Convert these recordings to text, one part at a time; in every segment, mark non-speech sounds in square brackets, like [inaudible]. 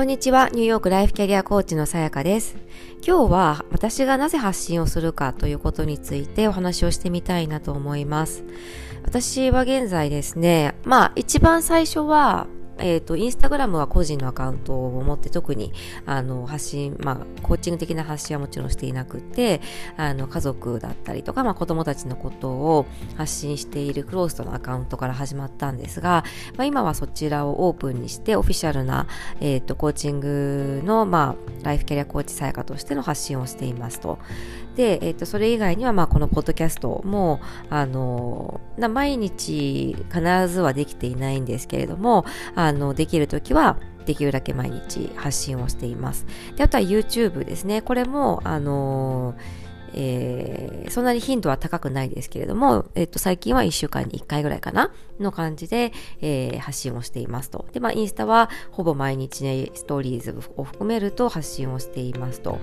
こんにちは、ニューヨークライフキャリアコーチのさやかです。今日は私がなぜ発信をするかということについてお話をしてみたいなと思います。私は現在ですね、まあ一番最初はえっ、ー、と、インスタグラムは個人のアカウントを持って特に、あの、発信、まあ、コーチング的な発信はもちろんしていなくて、あの、家族だったりとか、まあ、子供たちのことを発信しているクローストのアカウントから始まったんですが、まあ、今はそちらをオープンにして、オフィシャルな、えっ、ー、と、コーチングの、まあ、ライフキャリアコーチさやかとしての発信をしていますと。で、えっ、ー、と、それ以外には、まあ、このポッドキャストも、あの、毎日必ずはできていないんですけれども、あの、できる時は、できるだけ毎日発信をしています。で、あとは YouTube ですね。これも、あのーえー、そんなに頻度は高くないですけれども、えっと、最近は1週間に1回ぐらいかなの感じで、えー、発信をしていますと。で、まあ、インスタはほぼ毎日ね、ストーリーズを含めると発信をしていますと。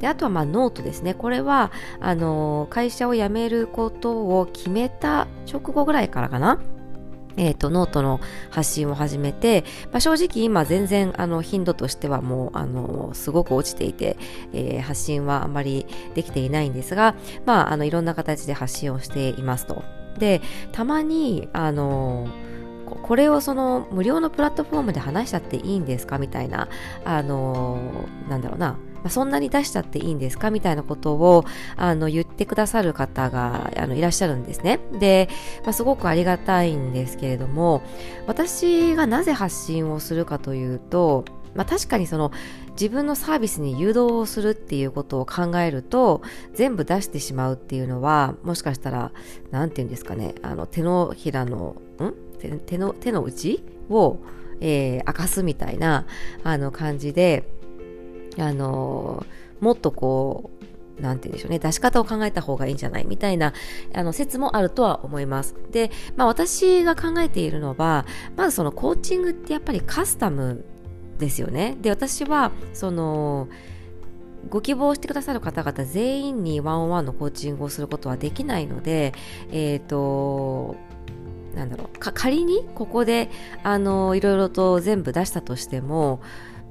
で、あとはまあ、ノートですね。これは、あのー、会社を辞めることを決めた直後ぐらいからかなえっ、ー、と、ノートの発信を始めて、まあ、正直今全然あの頻度としてはもうあのすごく落ちていて、えー、発信はあまりできていないんですが、まあ、あのいろんな形で発信をしていますと。で、たまに、あのこれをその無料のプラットフォームで話しちゃっていいんですか？みたいな、あのなんだろうな、まあ、そんなに出しちゃっていいんですかみたいなことをあの言ってくださる方があのいらっしゃるんですね。で、まあ、すごくありがたいんですけれども私がなぜ発信をするかというと、まあ、確かにその自分のサービスに誘導をするっていうことを考えると全部出してしまうっていうのはもしかしたら何て言うんですかねあの手のひらのん？手の手の内を、えー、明かすみたいなあの感じであのもっとこうなんて言うんでしょうね、出し方を考えた方がいいんじゃないみたいな、あの、説もあるとは思います。で、まあ私が考えているのは、まずそのコーチングってやっぱりカスタムですよね。で、私は、その、ご希望してくださる方々全員にワンオンワンのコーチングをすることはできないので、えっ、ー、と、なんだろう、仮にここで、あの、いろいろと全部出したとしても、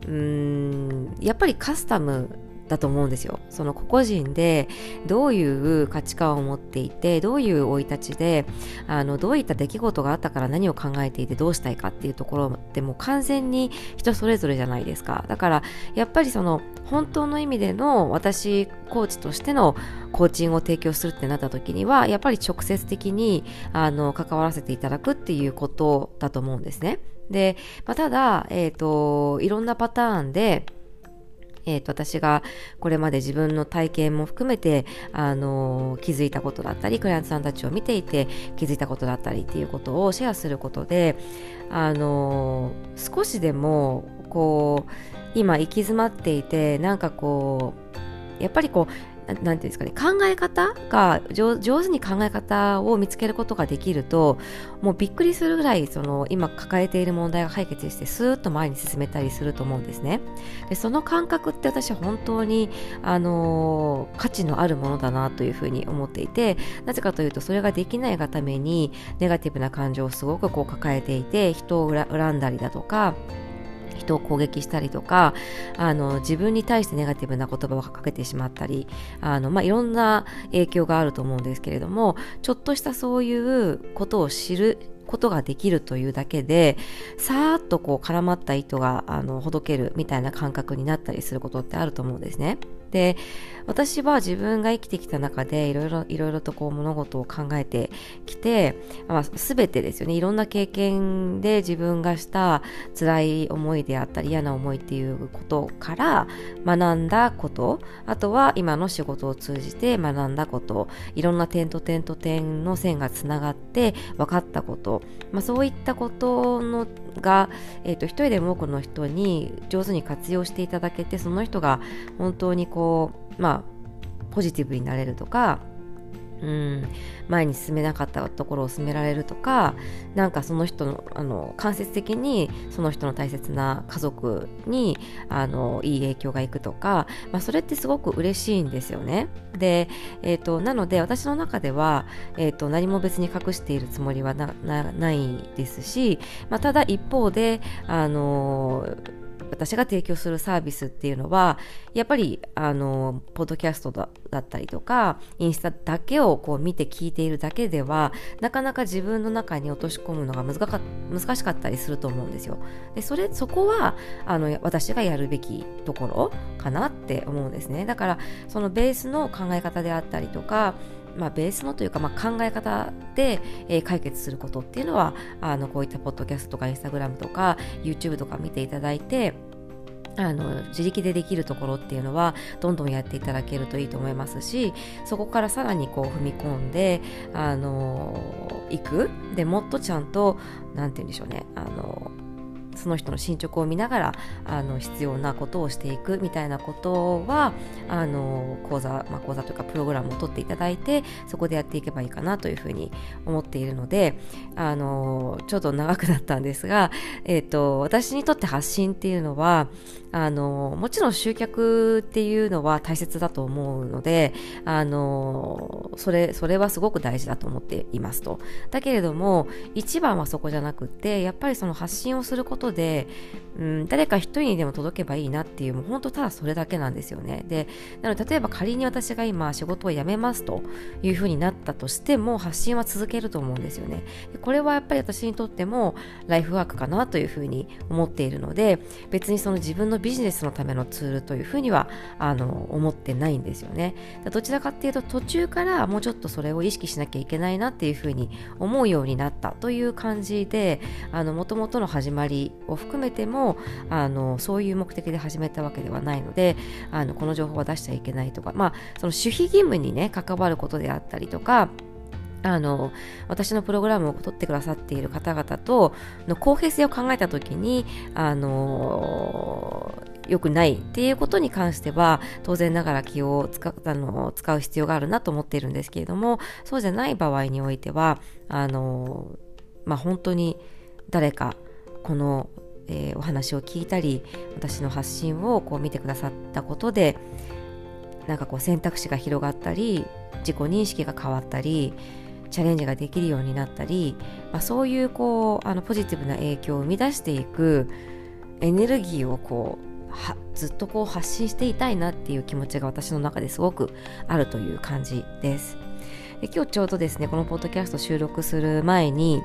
うんやっぱりカスタムだと思うんですよ。その個々人でどういう価値観を持っていて、どういう生い立ちで、あの、どういった出来事があったから何を考えていてどうしたいかっていうところってもう完全に人それぞれじゃないですか。だから、やっぱりその、本当の意味での私コーチとしてのコーチングを提供するってなった時には、やっぱり直接的に、あの、関わらせていただくっていうことだと思うんですね。で、まあ、ただ、えっ、ー、と、いろんなパターンで、えー、と、私がこれまで自分の体験も含めて、あのー、気づいたことだったり、クライアントさんたちを見ていて気づいたことだったりっていうことをシェアすることで、あのー、少しでも、こう、今行き詰まっていて、なんかこう、やっぱりこう、なんていうんですかね、考え方が上手に考え方を見つけることができると、もうびっくりするぐらい、その今抱えている問題が解決して、スーッと前に進めたりすると思うんですね。で、その感覚って私は本当に、あのー、価値のあるものだなというふうに思っていて、なぜかというと、それができないがために、ネガティブな感情をすごくこう抱えていて、人を恨んだりだとか、人を攻撃したりとかあの自分に対してネガティブな言葉をかけてしまったりあの、まあ、いろんな影響があると思うんですけれどもちょっとしたそういうことを知ることができるというだけでさーっとこう絡まった糸があのほどけるみたいな感覚になったりすることってあると思うんですね。で私は自分が生きてきた中でいろいろいろいろとこう物事を考えてきて、まあ、全てですよね。いろんな経験で自分がした辛い思いであったり嫌な思いっていうことから学んだことあとは今の仕事を通じて学んだこといろんな点と点と点の線がつながって分かったこと、まあ、そういったことのが、えーと、一人でも多くの人に上手に活用していただけてその人が本当にこうまあポジティブになれるとかうん、前に進めなかったところを進められるとかなんかその人のあの間接的にその人の大切な家族にあのいい影響がいくとか、まあ、それってすごく嬉しいんですよね。で、えーと、なので私の中では、えーと、何も別に隠しているつもりはないですし、まあ、ただ一方であの私が提供するサービスっていうのはやっぱりあのポッドキャストだったりとかインスタだけをこう見て聞いているだけではなかなか自分の中に落とし込むのが難しかったりすると思うんですよ。でそれそこはあの私がやるべきところかなって思うんですね。だからそのベースの考え方であったりとかまあ、ベースのというか、まあ、考え方で、えー、解決することっていうのはあのこういったポッドキャストとかインスタグラムとか YouTube とか見ていただいてあの自力でできるところっていうのはどんどんやっていただけるといいと思いますしそこからさらにこう踏み込んであのいく。でもっとちゃんと何て言うんでしょうね。あのその人の進捗を見ながらあの必要なことをしていくみたいなことはあの講座、まあ、講座というかプログラムを取っていただいてそこでやっていけばいいかなというふうに思っているのであのちょっと長くなったんですが、[laughs] えーと、私にとって発信っていうのはあのもちろん集客っていうのは大切だと思うのであのそれそれはすごく大事だと思っていますと。だけれども一番はそこじゃなくてやっぱりその発信をすることで、うん、誰か一人にでも届けばいいなっていうもう本当ただそれだけなんですよねでなので例えば仮に私が今仕事を辞めますというふうになったとしても発信は続けると思うんですよねでこれはやっぱり私にとってもライフワークかなというふうに思っているので別にその自分のビジネスのためのツールというふうにはあの思ってないんですよね。どちらかっていうと途中からもうちょっとそれを意識しなきゃいけないなっていうふうに思うようになったという感じでもともとの始まりを含めてもあのそういう目的で始めたわけではないのであのこの情報は出しちゃいけないとか、まあ、その守秘義務にね関わることであったりとかあの私のプログラムを取ってくださっている方々との公平性を考えた時にあの良くないっていうことに関しては当然ながら気を使あの使う必要があるなと思っているんですけれどもそうじゃない場合においてはあの、まあ、本当に誰かこの、えー、お話を聞いたり私の発信をこう見てくださったことでなんかこう選択肢が広がったり自己認識が変わったりチャレンジができるようになったり、まあ、そういうこうあのポジティブな影響を生み出していくエネルギーをこうずっとこう発信していたいなっていう気持ちが私の中ですごくあるという感じです。で今日ちょうどですねこのポッドキャスト収録する前に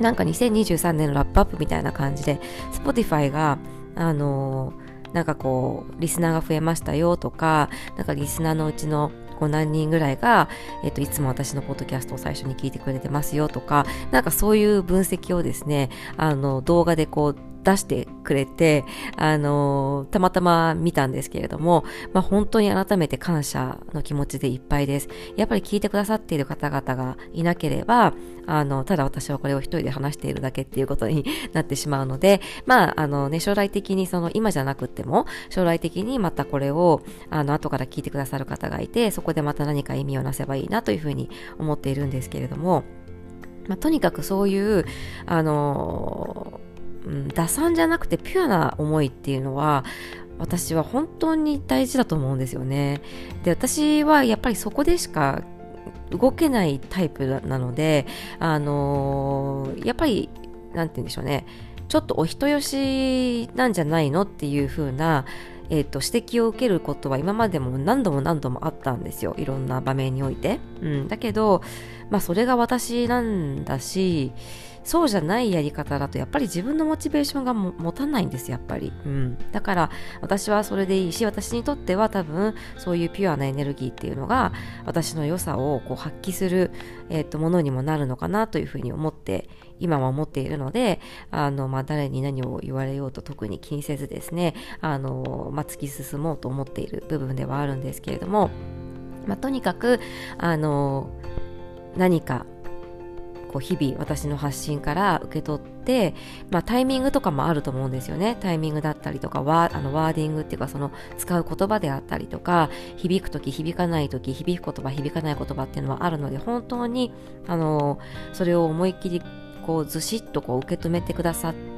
なんか2023年のラップアップみたいな感じで Spotify があのー、なんかこうリスナーが増えましたよとかなんかリスナーのうちのこう何人ぐらいが、えっと、いつも私のポッドキャストを最初に聞いてくれてますよとか、なんかそういう分析をですね、あの、動画でこう、出してくれて、あのたまたま見たんですけれども、まあ、本当に改めて感謝の気持ちでいっぱいです。やっぱり聞いてくださっている方々がいなければ、あの、ただ私はこれを一人で話しているだけっていうことに [laughs] なってしまうので、まあ、あのね、将来的にその今じゃなくても、将来的にまたこれを、あの、後から聞いてくださる方がいて、そこでまた何か意味をなせばいいなというふうに思っているんですけれども、まあ、とにかくそういう、あの打算じゃなくてピュアな思いっていうのは私は本当に大事だと思うんですよね。で私はやっぱりそこでしか動けないタイプなので、あのー、やっぱり、なんて言うんでしょうね、ちょっとお人よしなんじゃないのっていう風な、えーと、指摘を受けることは今までも何度も何度もあったんですよ。いろんな場面において、うん、だけど、まあ、それが私なんだしそうじゃないやり方だとやっぱり自分のモチベーションが持たないんですやっぱり、うん、だから私はそれでいいし私にとっては多分そういうピュアなエネルギーっていうのが私の良さをこう発揮する、えーと、ものにもなるのかなというふうに思って今は思っているのであの、まあ、誰に何を言われようと特に気にせずですねあの、まあ、突き進もうと思っている部分ではあるんですけれども、まあ、とにかくあの何かこう日々私の発信から受け取って、まあ、タイミングとかもあると思うんですよね。タイミングだったりとかワあのワーディングっていうかその使う言葉であったりとか響く時響かない時響く言葉響かない言葉っていうのはあるので本当にあのそれを思いっきりこうずしっとこう受け止めてくださって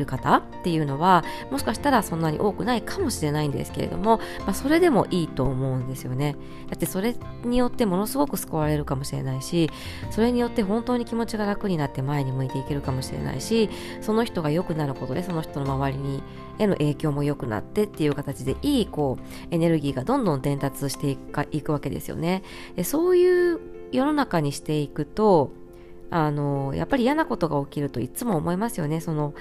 る方っていうのはもしかしたらそんなに多くないかもしれないんですけれども、まあ、それでもいいと思うんですよね。だってそれによってものすごく救われるかもしれないしそれによって本当に気持ちが楽になって前に向いていけるかもしれないしその人が良くなることでその人の周りにへの影響も良くなってっていう形でいいこうエネルギーがどんどん伝達していくかいくわけですよね。でそういう世の中にしていくとあのやっぱり嫌なことが起きるといつも思いますよね。その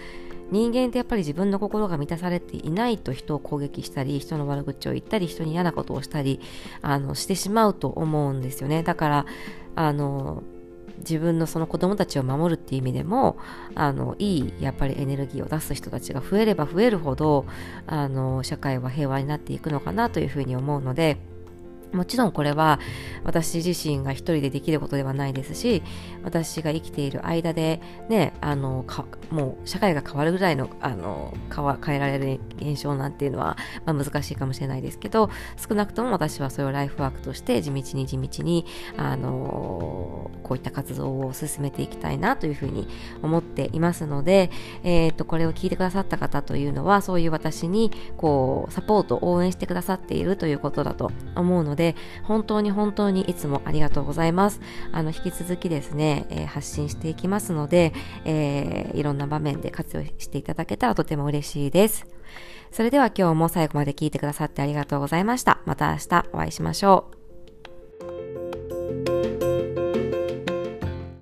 人間ってやっぱり自分の心が満たされていないと人を攻撃したり人の悪口を言ったり人に嫌なことをしたりあのしてしまうと思うんですよね。だからあの自分のその子供たちを守るっていう意味でもあのいいやっぱりエネルギーを出す人たちが増えれば増えるほどあの社会は平和になっていくのかなというふうに思うのでもちろんこれは私自身が一人でできることではないですし私が生きている間でねあのもう社会が変わるぐらいのあの変えられる現象なんていうのは、まあ、難しいかもしれないですけど少なくとも私はそれをライフワークとして地道に地道にあのこういった活動を進めていきたいなというふうに思っていますので、えー、とこれを聞いてくださった方というのはそういう私にこうサポート応援してくださっているということだと思うのでで、本当に本当にいつもありがとうございます。あの、引き続きですね、えー、発信していきますので、えー、いろんな場面で活用していただけたらとても嬉しいです。それでは今日も最後まで聞いてくださってありがとうございました。また明日お会いしましょう。